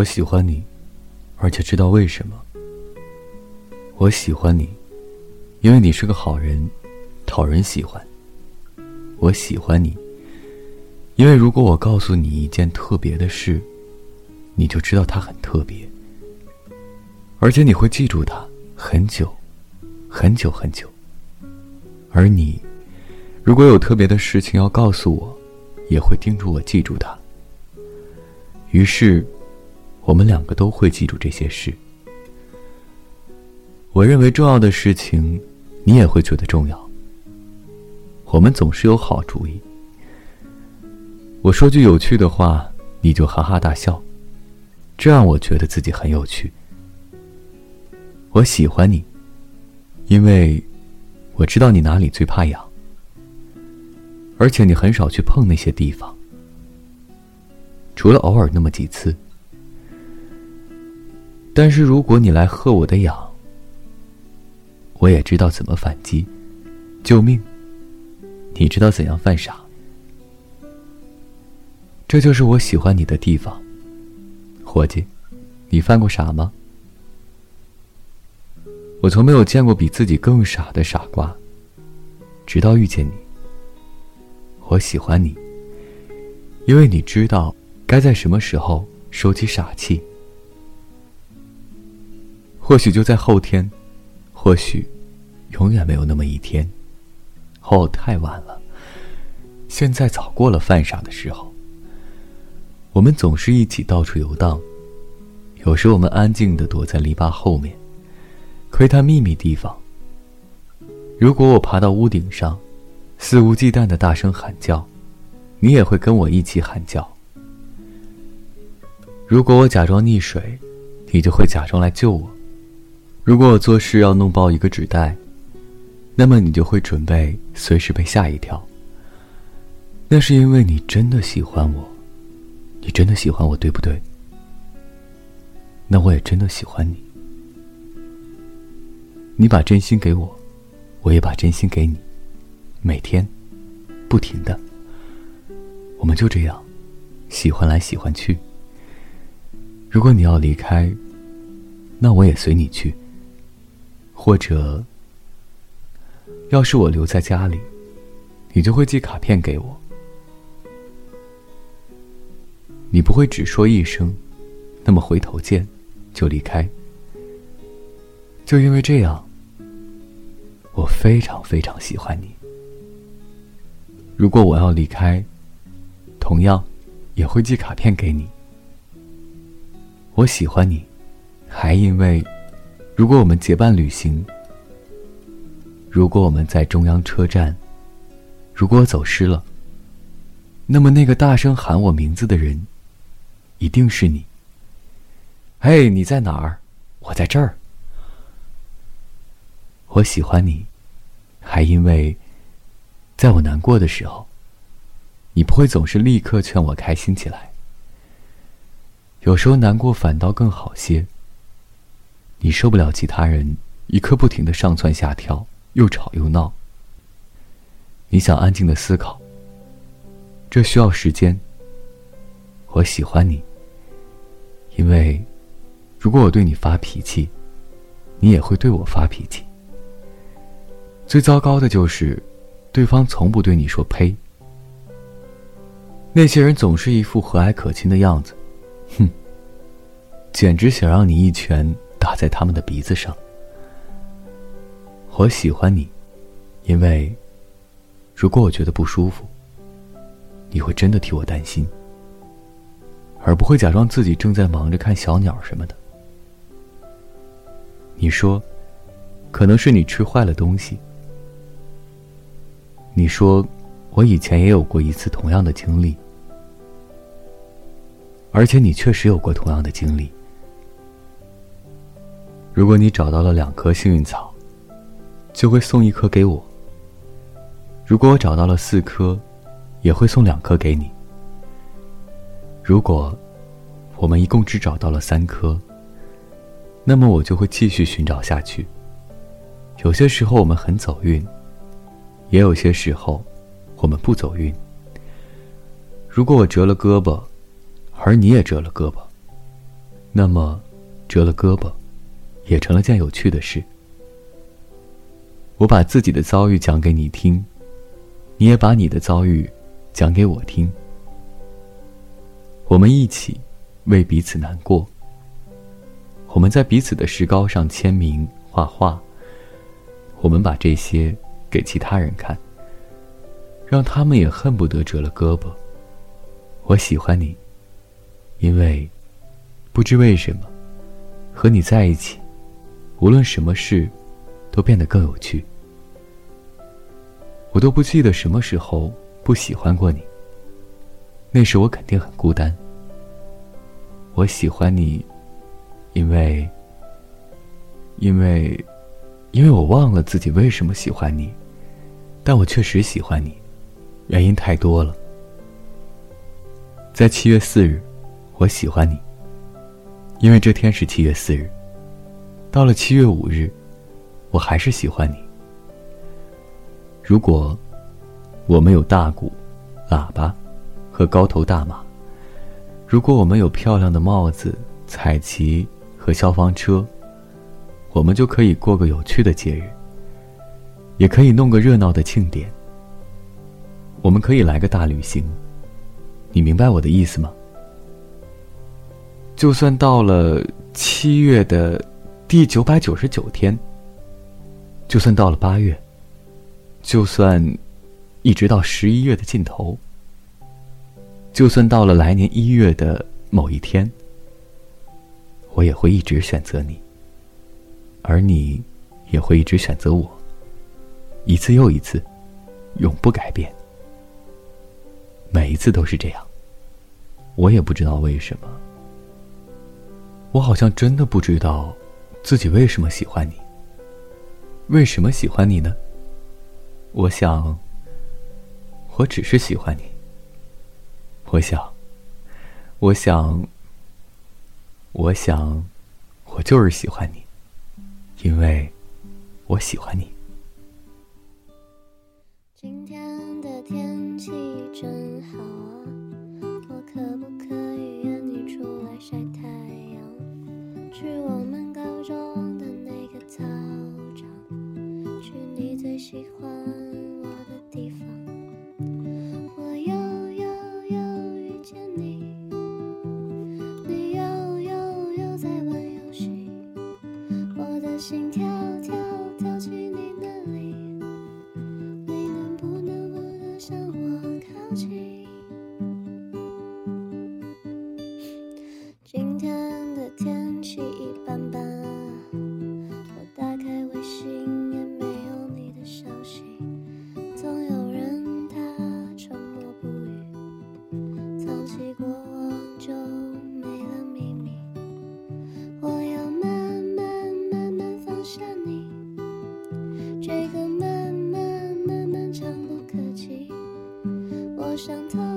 我喜欢你，而且知道为什么。我喜欢你，因为你是个好人，讨人喜欢。我喜欢你，因为如果我告诉你一件特别的事，你就知道它很特别，而且你会记住它很久，很久很久。而你，如果有特别的事情要告诉我，也会叮嘱我记住它。于是，我们两个都会记住这些事。我认为重要的事情，你也会觉得重要。我们总是有好主意。我说句有趣的话，你就哈哈大笑，这让我觉得自己很有趣。我喜欢你，因为我知道你哪里最怕痒，而且你很少去碰那些地方，除了偶尔那么几次。但是如果你来喝我的氧，我也知道怎么反击，救命！你知道怎样犯傻？这就是我喜欢你的地方，伙计，你犯过傻吗？我从没有见过比自己更傻的傻瓜，直到遇见你。我喜欢你，因为你知道该在什么时候收起傻气。或许就在后天，或许永远没有那么一天。哦，太晚了。现在早过了犯傻的时候。我们总是一起到处游荡，有时我们安静的躲在篱笆后面，窥探秘密地方。如果我爬到屋顶上，肆无忌惮的大声喊叫，你也会跟我一起喊叫。如果我假装溺水，你就会假装来救我。如果我做事要弄爆一个纸袋。那么你就会准备随时被吓一跳。那是因为你真的喜欢我，你真的喜欢我，对不对？那我也真的喜欢你。你把真心给我，我也把真心给你，每天，不停的。我们就这样，喜欢来喜欢去。如果你要离开，那我也随你去。或者。要是我留在家里，你就会寄卡片给我。你不会只说一声“那么回头见”就离开。就因为这样，我非常非常喜欢你。如果我要离开，同样也会寄卡片给你。我喜欢你，还因为，如果我们结伴旅行。如果我们在中央车站，如果我走失了，那么那个大声喊我名字的人，一定是你。嘿，你在哪儿？我在这儿。我喜欢你，还因为，在我难过的时候，你不会总是立刻劝我开心起来。有时候难过反倒更好些。你受不了其他人一刻不停的上蹿下跳。又吵又闹。你想安静的思考，这需要时间。我喜欢你，因为如果我对你发脾气，你也会对我发脾气。最糟糕的就是，对方从不对你说“呸”。那些人总是一副和蔼可亲的样子，哼，简直想让你一拳打在他们的鼻子上。我喜欢你，因为如果我觉得不舒服，你会真的替我担心，而不会假装自己正在忙着看小鸟什么的。你说，可能是你吃坏了东西。你说，我以前也有过一次同样的经历，而且你确实有过同样的经历。如果你找到了两颗幸运草。就会送一颗给我。如果我找到了四颗，也会送两颗给你。如果我们一共只找到了三颗，那么我就会继续寻找下去。有些时候我们很走运，也有些时候我们不走运。如果我折了胳膊，而你也折了胳膊，那么，折了胳膊，也成了件有趣的事。我把自己的遭遇讲给你听，你也把你的遭遇讲给我听。我们一起为彼此难过。我们在彼此的石膏上签名、画画。我们把这些给其他人看，让他们也恨不得折了胳膊。我喜欢你，因为不知为什么，和你在一起，无论什么事，都变得更有趣。我都不记得什么时候不喜欢过你。那时我肯定很孤单。我喜欢你，因为，因为，因为我忘了自己为什么喜欢你，但我确实喜欢你，原因太多了。在七月四日，我喜欢你，因为这天是七月四日。到了七月五日，我还是喜欢你。如果我们有大鼓、喇叭和高头大马，如果我们有漂亮的帽子、彩旗和消防车，我们就可以过个有趣的节日，也可以弄个热闹的庆典。我们可以来个大旅行，你明白我的意思吗？就算到了七月的第九百九十九天，就算到了八月。就算一直到十一月的尽头，就算到了来年一月的某一天，我也会一直选择你，而你也会一直选择我，一次又一次，永不改变。每一次都是这样，我也不知道为什么，我好像真的不知道自己为什么喜欢你。为什么喜欢你呢？我想，我只是喜欢你。我想，我想，我想，我就是喜欢你，因为我喜欢你。今天的天气真好伤透